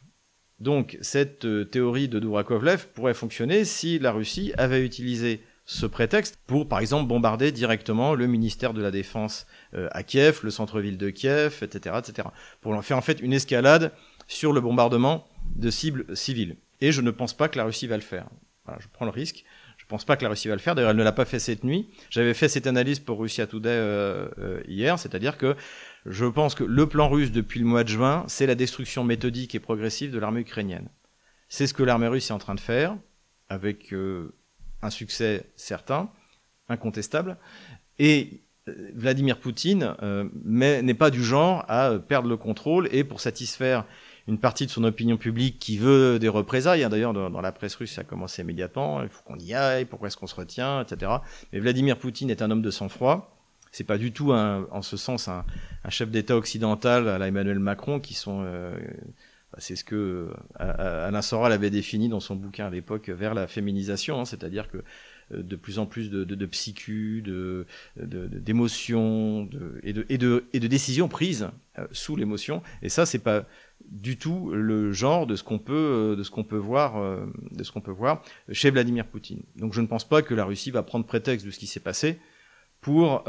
Donc cette théorie de Dourakovlev pourrait fonctionner si la Russie avait utilisé ce prétexte pour, par exemple, bombarder directement le ministère de la Défense euh, à Kiev, le centre-ville de Kiev, etc., etc. Pour en faire en fait une escalade sur le bombardement de cibles civiles. Et je ne pense pas que la Russie va le faire. Je prends le risque. Je ne pense pas que la Russie va le faire. D'ailleurs, elle ne l'a pas fait cette nuit. J'avais fait cette analyse pour Russia Today euh, euh, hier, c'est-à-dire que je pense que le plan russe depuis le mois de juin, c'est la destruction méthodique et progressive de l'armée ukrainienne. C'est ce que l'armée russe est en train de faire, avec un succès certain, incontestable, et euh, Vladimir Poutine euh, n'est pas du genre à perdre le contrôle et pour satisfaire une partie de son opinion publique qui veut des représailles. Hein, d'ailleurs, dans, la presse russe, ça a commencé immédiatement. Il faut qu'on y aille. Pourquoi est-ce qu'on se retient, etc. Mais Vladimir Poutine est un homme de sang-froid. C'est pas du tout, en ce sens, un, chef d'État occidental à Emmanuel Macron qui sont euh, c'est ce que euh, Alain Soral avait défini dans son bouquin à l'époque vers la féminisation, hein, c'est-à-dire que euh, de plus en plus de, de, d'émotions et, de, décisions prises euh, sous l'émotion. Et ça, c'est pas du tout le genre de ce qu'on peut, de ce qu'on peut voir, de ce qu'on peut voir chez Vladimir Poutine. Donc, je ne pense pas que la Russie va prendre prétexte de ce qui s'est passé pour,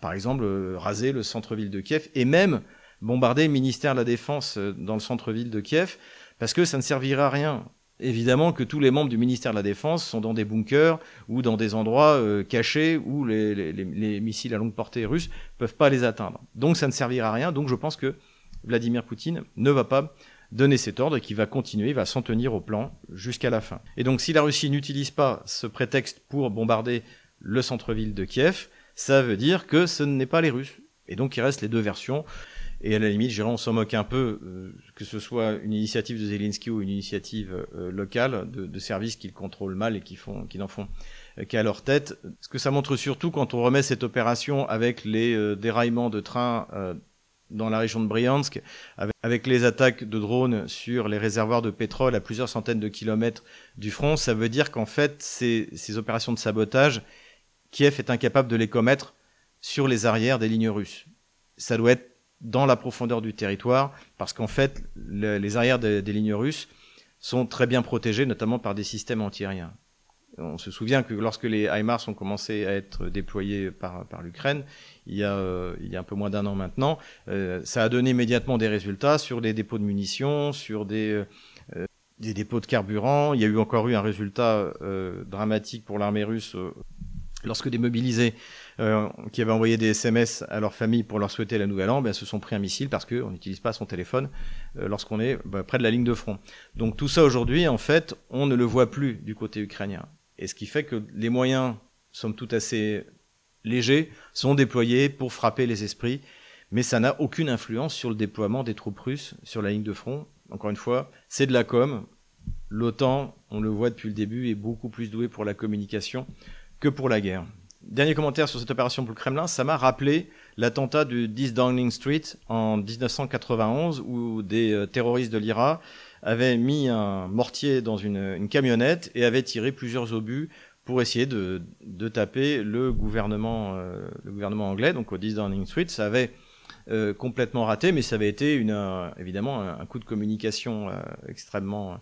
par exemple, raser le centre-ville de Kiev et même bombarder le ministère de la Défense euh, dans le centre-ville de Kiev, parce que ça ne servira à rien. Évidemment que tous les membres du ministère de la Défense sont dans des bunkers ou dans des endroits euh, cachés où les, missiles à longue portée russes peuvent pas les atteindre. Donc ça ne servira à rien. Donc je pense que Vladimir Poutine ne va pas donner cet ordre et qu'il va continuer, il va s'en tenir au plan jusqu'à la fin. Et donc si la Russie n'utilise pas ce prétexte pour bombarder le centre-ville de Kiev, ça veut dire que ce n'est pas les Russes. Et donc il reste les deux versions. Et à la limite, je on s'en moque un peu, euh, que ce soit une initiative de Zelensky ou une initiative euh, locale de, de services qu'ils contrôlent mal et qui font, qui n'en font euh, qu'à leur tête. Ce que ça montre surtout quand on remet cette opération avec les déraillements de trains dans la région de Bryansk, avec, les attaques de drones sur les réservoirs de pétrole à plusieurs centaines de kilomètres du front, ça veut dire qu'en fait, ces, ces opérations de sabotage, Kiev est incapable de les commettre sur les arrières des lignes russes. Ça doit être dans la profondeur du territoire, parce qu'en fait, les arrières des, lignes russes sont très bien protégés, notamment par des systèmes antiaériens. On se souvient que lorsque les HIMARS ont commencé à être déployés par, par l'Ukraine, il, y a, euh, il y a un peu moins d'un an maintenant, euh, ça a donné immédiatement des résultats sur des dépôts de munitions, sur des, euh, des dépôts de carburant. Il y a eu encore eu un résultat dramatique pour l'armée russe lorsque des mobilisés euh, qui avaient envoyé des SMS à leur famille pour leur souhaiter la nouvelle an, ben, se sont pris un missile parce qu'on n'utilise pas son téléphone euh, lorsqu'on est ben, près de la ligne de front. Donc tout ça aujourd'hui, en fait, on ne le voit plus du côté ukrainien. Et ce qui fait que les moyens, somme tout assez légers, sont déployés pour frapper les esprits, mais ça n'a aucune influence sur le déploiement des troupes russes sur la ligne de front. Encore une fois, c'est de la com. L'OTAN, on le voit depuis le début, est beaucoup plus doué pour la communication que pour la guerre. Dernier commentaire sur cette opération pour le Kremlin, ça m'a rappelé l'attentat du 10 Downing Street en 1991 où des euh, terroristes de l'IRA avaient mis un mortier dans une, camionnette et avaient tiré plusieurs obus pour essayer de, taper le gouvernement, euh, le gouvernement anglais, donc au 10 Downing Street. Ça avait euh, complètement raté, mais ça avait été une, évidemment un, coup de communication extrêmement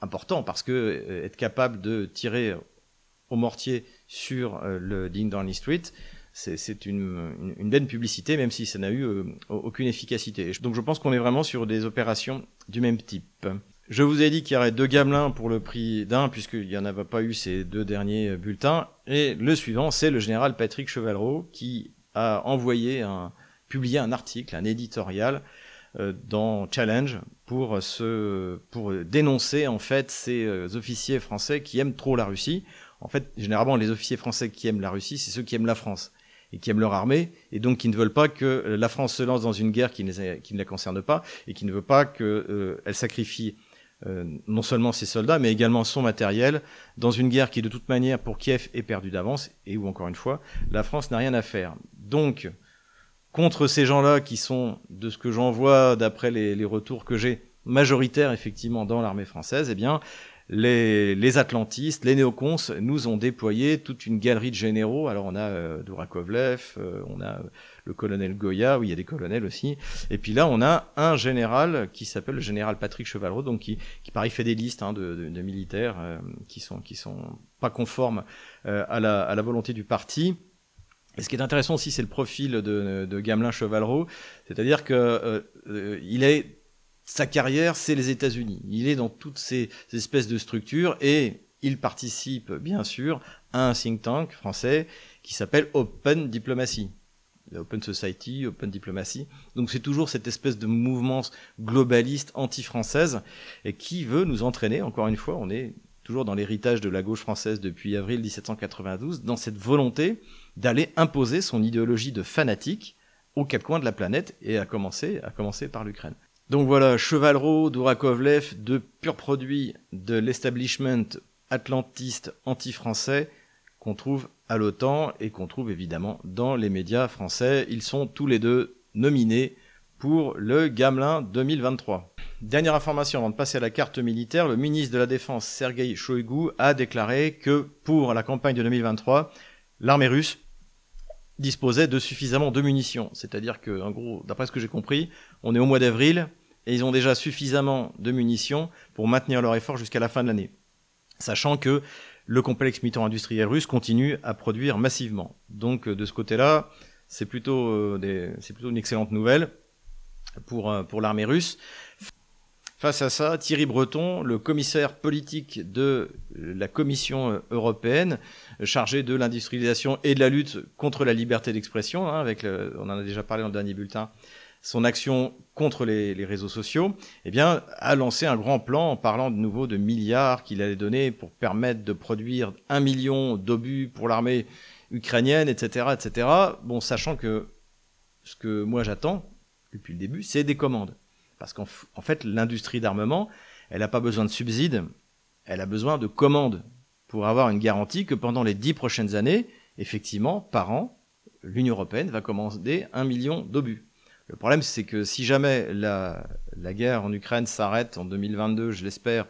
important parce que être capable de tirer au mortier sur euh, le Ding Downing Street, c'est une, belle publicité, même si ça n'a eu euh, aucune efficacité. Donc je pense qu'on est vraiment sur des opérations du même type. Je vous ai dit qu'il y aurait deux gamelins pour le prix d'un, puisqu'il n'y en avait pas eu ces deux derniers bulletins. Et le suivant, c'est le général Patrick Chevalreau, qui a envoyé un, publié un article, un éditorial euh, dans Challenge pour pour dénoncer en fait ces euh, officiers français qui aiment trop la Russie. En fait, généralement, les officiers français qui aiment la Russie, c'est ceux qui aiment la France et qui aiment leur armée, et donc qui ne veulent pas que la France se lance dans une guerre qui ne, qui ne la concerne pas, et qui ne veut pas qu'elle euh, sacrifie euh, non seulement ses soldats, mais également son matériel, dans une guerre qui, de toute manière, pour Kiev, est perdue d'avance, et où, encore une fois, la France n'a rien à faire. Donc, contre ces gens-là, qui sont, de ce que j'en vois, d'après les, les retours que j'ai, majoritaires, effectivement, dans l'armée française, eh bien, les, les, atlantistes, les néocons nous ont déployé toute une galerie de généraux. Alors on a euh, Dourakovlev, euh, on a le colonel Goya, où il y a des colonels aussi. Et puis là, on a un général qui s'appelle le général Patrick Chevalreau, donc qui, qui pareil fait des listes hein, de, de, de, militaires euh, qui sont qui sont pas conformes euh, à la, à la volonté du parti. Et ce qui est intéressant aussi, c'est le profil de, de Gamelin Chevalreau, c'est-à-dire que euh, il est sa carrière, c'est les États-Unis. Il est dans toutes ces espèces de structures et il participe, bien sûr, à un think tank français qui s'appelle Open Diplomacy. Open Society, Open Diplomacy. Donc c'est toujours cette espèce de mouvement globaliste anti-française qui veut nous entraîner, encore une fois, on est toujours dans l'héritage de la gauche française depuis avril 1792, dans cette volonté d'aller imposer son idéologie de fanatique aux quatre coins de la planète et à commencer, à commencer par l'Ukraine. Donc voilà, Chevalreau, Dourakovlev, deux purs produits de l'establishment atlantiste anti-français qu'on trouve à l'OTAN et qu'on trouve évidemment dans les médias français. Ils sont tous les deux nominés pour le Gamelin 2023. Dernière information avant de passer à la carte militaire, le ministre de la Défense Sergei Shoigu a déclaré que pour la campagne de 2023, l'armée russe disposait de suffisamment de munitions. C'est-à-dire que, en gros, d'après ce que j'ai compris, on est au mois d'avril et ils ont déjà suffisamment de munitions pour maintenir leur effort jusqu'à la fin de l'année. Sachant que le complexe militaire-industriel russe continue à produire massivement. Donc, de ce côté-là, c'est plutôt, euh, une excellente nouvelle pour, euh, pour l'armée russe. Face à ça, Thierry Breton, le commissaire politique de la Commission européenne, chargé de l'industrialisation et de la lutte contre la liberté d'expression, hein, on en a déjà parlé dans le dernier bulletin, son action contre les, réseaux sociaux, eh bien, a lancé un grand plan en parlant de nouveau de milliards qu'il allait donner pour permettre de produire un million d'obus pour l'armée ukrainienne, etc., etc. Bon, sachant que ce que moi j'attends depuis le début, c'est des commandes. Parce qu'en en fait, l'industrie d'armement, elle n'a pas besoin de subsides, elle a besoin de commandes pour avoir une garantie que pendant les dix prochaines années, effectivement, par an, l'Union européenne va commander un million d'obus. Le problème, c'est que si jamais la, guerre en Ukraine s'arrête en 2022, je l'espère,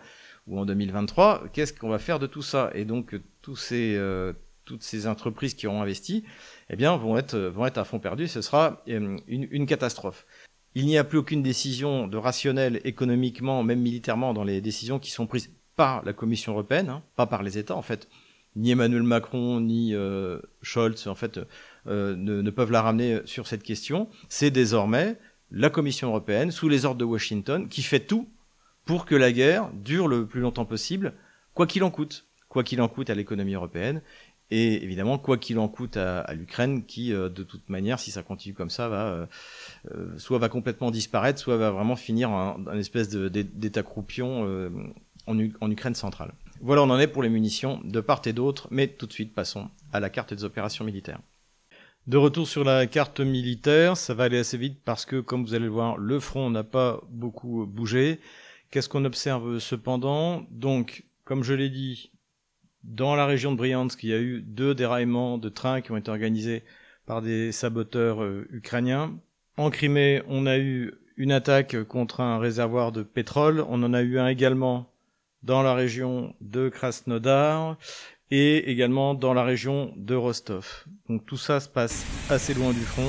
ou en 2023, qu'est-ce qu'on va faire de tout ça? Et donc, euh, toutes ces entreprises qui auront investi, eh bien, vont être, à fond perdu. Ce sera une, une catastrophe. Il n'y a plus aucune décision de rationnel économiquement, même militairement, dans les décisions qui sont prises par la Commission européenne, hein, pas par les États en fait. Ni Emmanuel Macron ni euh, Scholz en fait euh, ne, ne, peuvent la ramener sur cette question. C'est désormais la Commission européenne, sous les ordres de Washington, qui fait tout pour que la guerre dure le plus longtemps possible, quoi qu'il en coûte, quoi qu'il en coûte à l'économie européenne et évidemment quoi qu'il en coûte à, l'Ukraine qui euh, de toute manière si ça continue comme ça va euh, euh, soit va complètement disparaître soit va vraiment finir en, espèce d'état croupion euh, en, Ukraine centrale. Voilà on en est pour les munitions de part et d'autre mais tout de suite passons à la carte des opérations militaires. De retour sur la carte militaire, ça va aller assez vite parce que comme vous allez le voir, le front n'a pas beaucoup bougé. Qu'est-ce qu'on observe cependant? Donc comme je l'ai dit, dans la région de Bryansk, il y a eu deux déraillements de trains qui ont été organisés par des saboteurs euh, ukrainiens. En Crimée, on a eu une attaque contre un réservoir de pétrole. On en a eu un également dans la région de Krasnodar et également dans la région de Rostov. Donc tout ça se passe assez loin du front,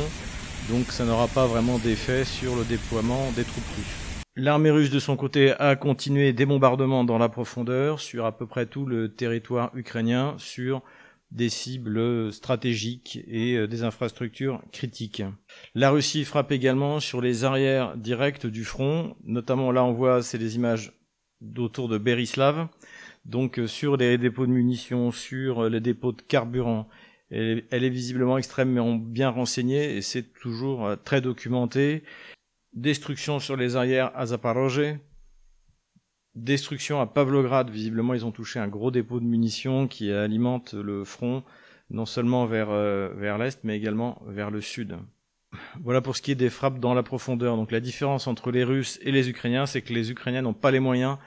donc ça n'aura pas vraiment d'effet sur le déploiement des troupes russes. L'armée russe de son côté a continué des bombardements dans la profondeur sur à peu près tout le territoire ukrainien sur des cibles stratégiques et euh, des infrastructures critiques. La Russie frappe également sur les arrières directes du front, notamment là on voit c'est des images d'autour de Berislav, donc euh, sur les dépôts de munitions, sur euh, les dépôts de carburant Elle, est visiblement extrêmement bien renseignée et c'est toujours euh, très documenté. Destruction sur les arrières à Zaporozhye. Destruction à Pavlograd. Visiblement, ils ont touché un gros dépôt de munitions qui alimente le front, non seulement vers, vers l'est, mais également vers le sud. Voilà pour ce qui est des frappes dans la profondeur. Donc la différence entre les Russes et les Ukrainiens, c'est que les Ukrainiens n'ont pas les moyens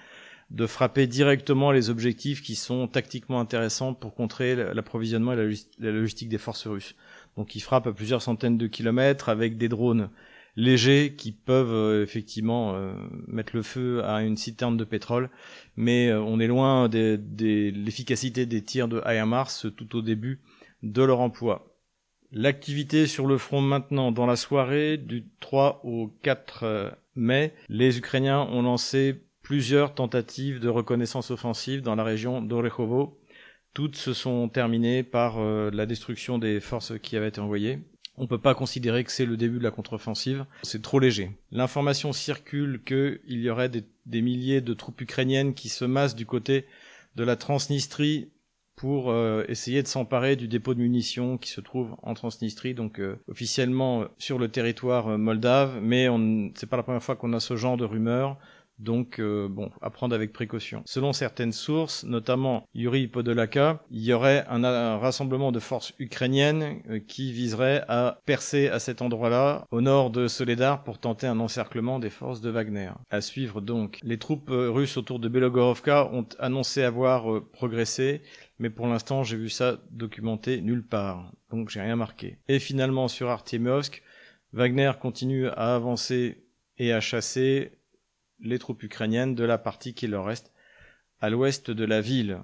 de frapper directement les objectifs qui sont tactiquement intéressants pour contrer l'approvisionnement et la logistique des forces russes. Donc ils frappent à plusieurs centaines de kilomètres avec des drones légers qui peuvent euh, effectivement euh, mettre le feu à une citerne de pétrole, mais euh, on est loin de l'efficacité des tirs de HIMARS tout au début de leur emploi. L'activité sur le front maintenant, dans la soirée du 3 au 4 mai, les Ukrainiens ont lancé plusieurs tentatives de reconnaissance offensive dans la région d'Orechovo. Toutes se sont terminées par euh, la destruction des forces qui avaient été envoyées. On ne peut pas considérer que c'est le début de la contre-offensive. C'est trop léger. L'information circule qu'il y aurait des, milliers de troupes ukrainiennes qui se massent du côté de la Transnistrie pour euh, essayer de s'emparer du dépôt de munitions qui se trouve en Transnistrie, donc euh, officiellement sur le territoire moldave, mais c'est pas la première fois qu'on a ce genre de rumeurs. Donc, euh, bon, à prendre avec précaution. Selon certaines sources, notamment Yuri Podolaka, il y aurait un, rassemblement de forces ukrainiennes euh, qui viserait à percer à cet endroit-là, au nord de Soledar, pour tenter un encerclement des forces de Wagner. À suivre donc. Les troupes euh, russes autour de Belogorovka ont annoncé avoir progressé, mais pour l'instant, j'ai vu ça documenté nulle part. Donc, j'ai rien marqué. Et finalement, sur Artyemovsk, Wagner continue à avancer et à chasser les troupes ukrainiennes de la partie qui leur reste à l'ouest de la ville.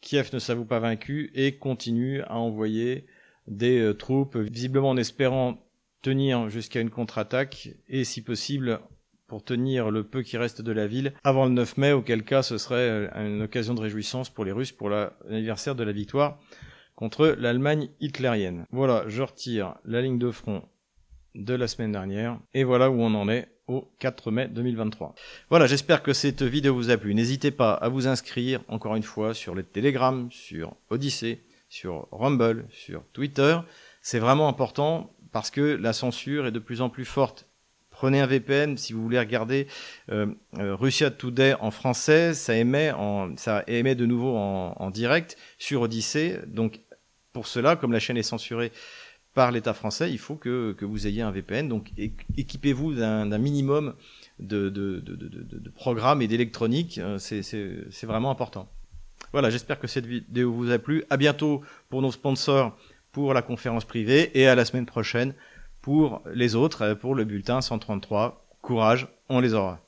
Kiev ne s'avoue pas vaincu et continue à envoyer des euh, troupes, visiblement en espérant tenir jusqu'à une contre-attaque et si possible pour tenir le peu qui reste de la ville avant le 9 mai, auquel cas ce serait euh, une occasion de réjouissance pour les Russes pour l'anniversaire de la victoire contre l'Allemagne hitlérienne. Voilà, je retire la ligne de front de la semaine dernière et voilà où on en est au 4 mai 2023. Voilà, j'espère que cette vidéo vous a plu. N'hésitez pas à vous inscrire encore une fois sur le Telegram, sur Odyssey, sur Rumble, sur Twitter. C'est vraiment important parce que la censure est de plus en plus forte. Prenez un VPN si vous voulez regarder euh, euh, Russia Today en français, ça émet, ça émet de nouveau en direct sur Odyssey. Donc pour cela, comme la chaîne est censurée, par l'État français, il faut que, vous ayez un VPN. Donc équipez-vous d'un minimum de, de, programmes et d'électronique. Euh, c'est vraiment important. Voilà, j'espère que cette vidéo vous a plu. À bientôt pour nos sponsors pour la conférence privée et à la semaine prochaine pour les autres, pour le bulletin 133. Courage, on les aura.